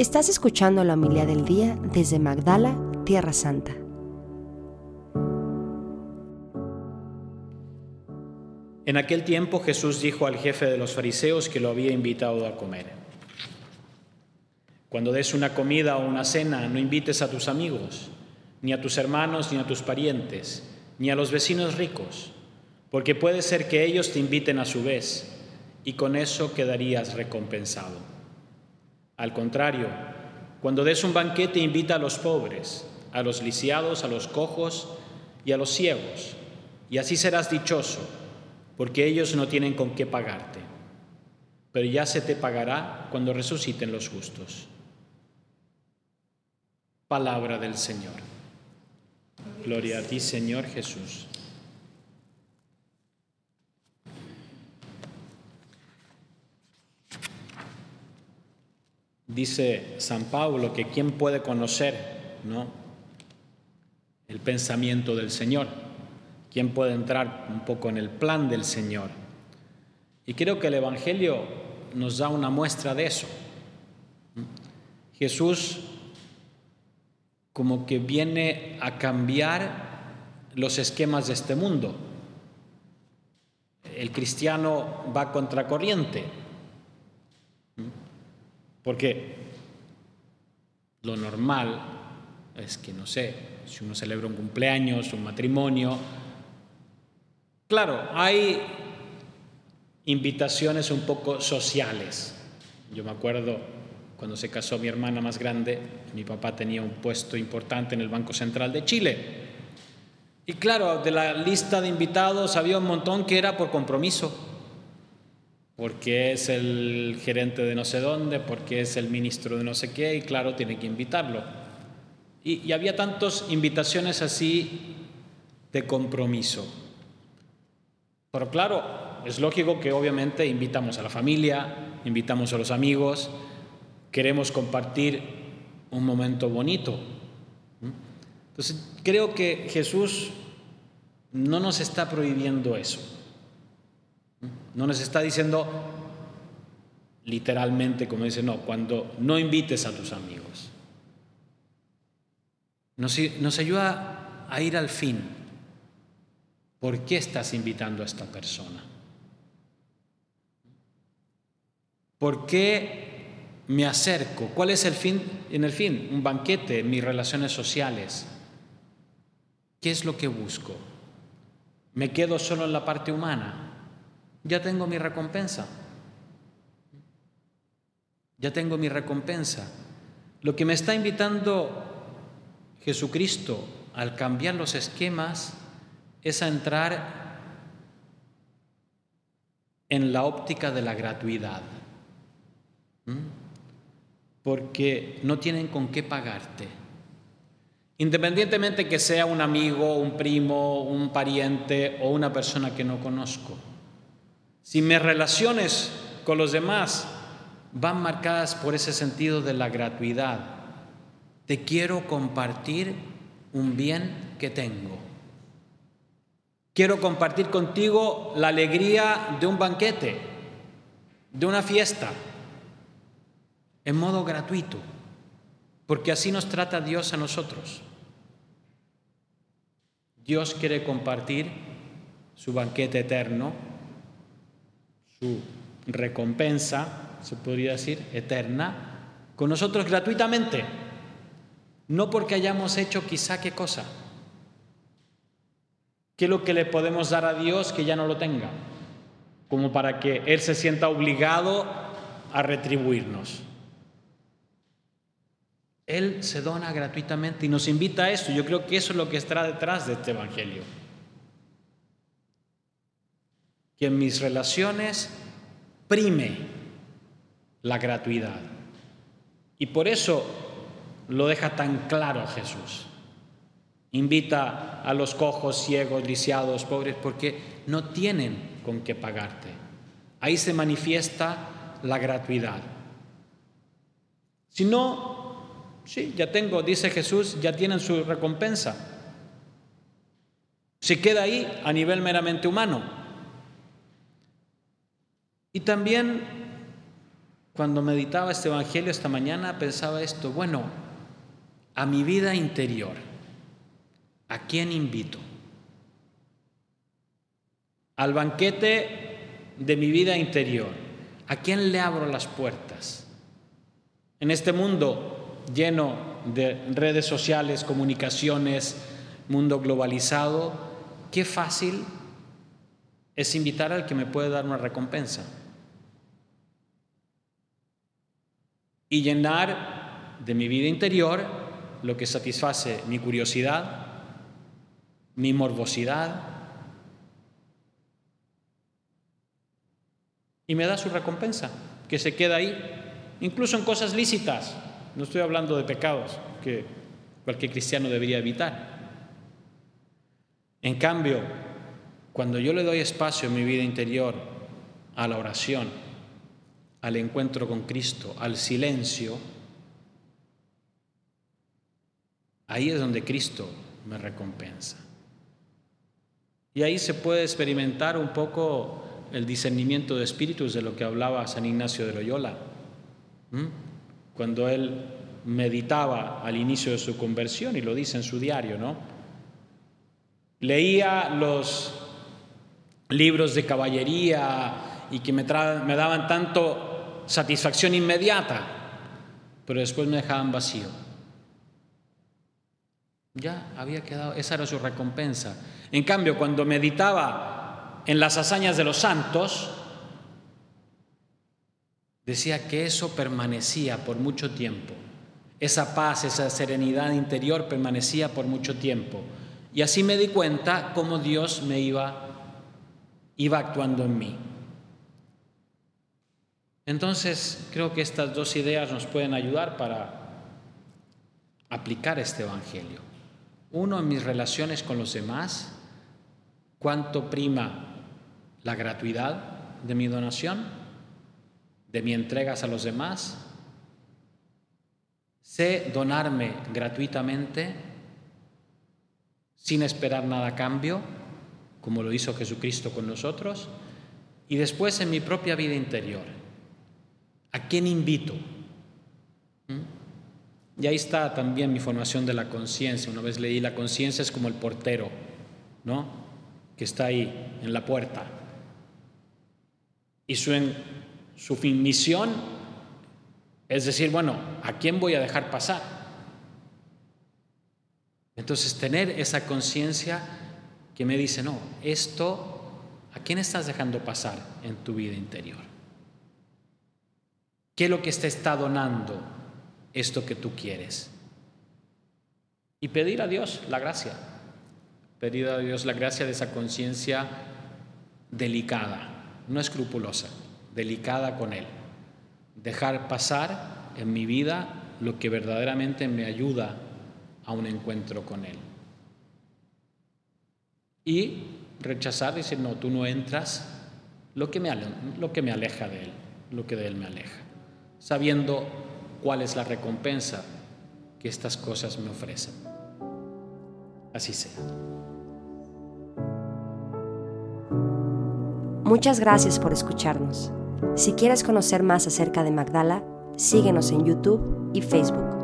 Estás escuchando la humildad del día desde Magdala, Tierra Santa. En aquel tiempo Jesús dijo al jefe de los fariseos que lo había invitado a comer. Cuando des una comida o una cena, no invites a tus amigos, ni a tus hermanos, ni a tus parientes, ni a los vecinos ricos, porque puede ser que ellos te inviten a su vez, y con eso quedarías recompensado. Al contrario, cuando des un banquete, invita a los pobres, a los lisiados, a los cojos y a los ciegos, y así serás dichoso, porque ellos no tienen con qué pagarte. Pero ya se te pagará cuando resuciten los justos. Palabra del Señor. Gloria a ti, Señor Jesús. Dice San Pablo que quién puede conocer ¿no? el pensamiento del Señor, quién puede entrar un poco en el plan del Señor. Y creo que el Evangelio nos da una muestra de eso. Jesús como que viene a cambiar los esquemas de este mundo. El cristiano va contracorriente, porque lo normal es que, no sé, si uno celebra un cumpleaños, un matrimonio, claro, hay invitaciones un poco sociales. Yo me acuerdo cuando se casó mi hermana más grande, mi papá tenía un puesto importante en el Banco Central de Chile. Y claro, de la lista de invitados había un montón que era por compromiso, porque es el gerente de no sé dónde, porque es el ministro de no sé qué, y claro, tiene que invitarlo. Y, había tantas invitaciones así de compromiso. Pero claro, es lógico que obviamente invitamos a la familia, invitamos a los amigos, queremos compartir un momento bonito. Entonces, creo que Jesús no nos está prohibiendo eso. No nos está diciendo literalmente, como dice, no, cuando no invites a tus amigos. Nos, ayuda a ir al fin. ¿Por qué estás invitando a esta persona? ¿Por qué me acerco. ¿Cuál es el fin? En el fin, un banquete, mis relaciones sociales. ¿Qué es lo que busco? ¿Me quedo solo en la parte humana? Ya tengo mi recompensa. Ya tengo mi recompensa. Lo que me está invitando Jesucristo al cambiar los esquemas es a entrar en la óptica de la gratuidad. Porque no tienen con qué pagarte. Independientemente que sea un amigo, un primo, un pariente o una persona que no conozco. Si mis relaciones con los demás van marcadas por ese sentido de la gratuidad, te quiero compartir un bien que tengo. Quiero compartir contigo la alegría de un banquete, de una fiesta, en modo gratuito, porque así nos trata Dios a nosotros. Dios quiere compartir su banquete eterno, su recompensa, se podría decir, eterna, con nosotros gratuitamente, no porque hayamos hecho quizá qué cosa. ¿Qué es lo que le podemos dar a Dios que ya no lo tenga? Como para que Él se sienta obligado a retribuirnos. Él se dona gratuitamente y nos invita a esto. Yo creo que eso es lo que está detrás de este Evangelio. Que en mis relaciones prime la gratuidad. Y por eso lo deja tan claro Jesús. Invita a los cojos, ciegos, lisiados, pobres, porque no tienen con qué pagarte. Ahí se manifiesta la gratuidad. Si no, Sí, ya tengo, dice Jesús, ya tienen su recompensa. Se queda ahí a nivel meramente humano. Y también cuando meditaba este Evangelio esta mañana pensaba esto, bueno, a mi vida interior, ¿a quién invito? Al banquete de mi vida interior, ¿a quién le abro las puertas? En este mundo lleno de redes sociales, comunicaciones, mundo globalizado, qué fácil es invitar al que me puede dar una recompensa. Y llenar de mi vida interior lo que satisface mi curiosidad, mi morbosidad, y me da su recompensa, que se queda ahí, incluso en cosas lícitas. No estoy hablando de pecados que cualquier cristiano debería evitar. En cambio, cuando yo le doy espacio en mi vida interior a la oración, al encuentro con Cristo, al silencio, ahí es donde Cristo me recompensa. Y ahí se puede experimentar un poco el discernimiento de espíritus de lo que hablaba San Ignacio de Loyola. Cuando él meditaba al inicio de su conversión, y lo dice en su diario, ¿no? Leía los libros de caballería y que me, daban tanto satisfacción inmediata, pero después me dejaban vacío. Ya había quedado, esa era su recompensa. En cambio, cuando meditaba en las hazañas de los santos, decía que eso permanecía por mucho tiempo. Esa paz, esa serenidad interior permanecía por mucho tiempo. Y así me di cuenta cómo Dios me iba iba actuando en mí. Entonces, creo que estas dos ideas nos pueden ayudar para aplicar este Evangelio. Uno, en mis relaciones con los demás, cuánto prima la gratuidad de mi donación, de mi entregas a los demás. Sé donarme gratuitamente sin esperar nada a cambio como lo hizo Jesucristo con nosotros, y después en mi propia vida interior. ¿A quién invito? ¿Mm? Y ahí está también mi formación de la conciencia. Una vez leí, la conciencia es como el portero, ¿no? Que está ahí, en la puerta. Y su, su misión es decir, bueno, ¿a quién voy a dejar pasar? Entonces, tener esa conciencia que me dice, no, esto, ¿a quién estás dejando pasar en tu vida interior? ¿Qué es lo que te está donando esto que tú quieres? Y pedir a Dios la gracia, pedir a Dios la gracia de esa conciencia delicada, no escrupulosa, delicada con Él. Dejar pasar en mi vida lo que verdaderamente me ayuda a un encuentro con Él y rechazar, decir, no, tú no entras, lo que me, lo que me aleja de Él, lo que de Él me aleja, sabiendo cuál es la recompensa que estas cosas me ofrecen. Así sea. Muchas gracias por escucharnos. Si quieres conocer más acerca de Magdala, síguenos en YouTube y Facebook.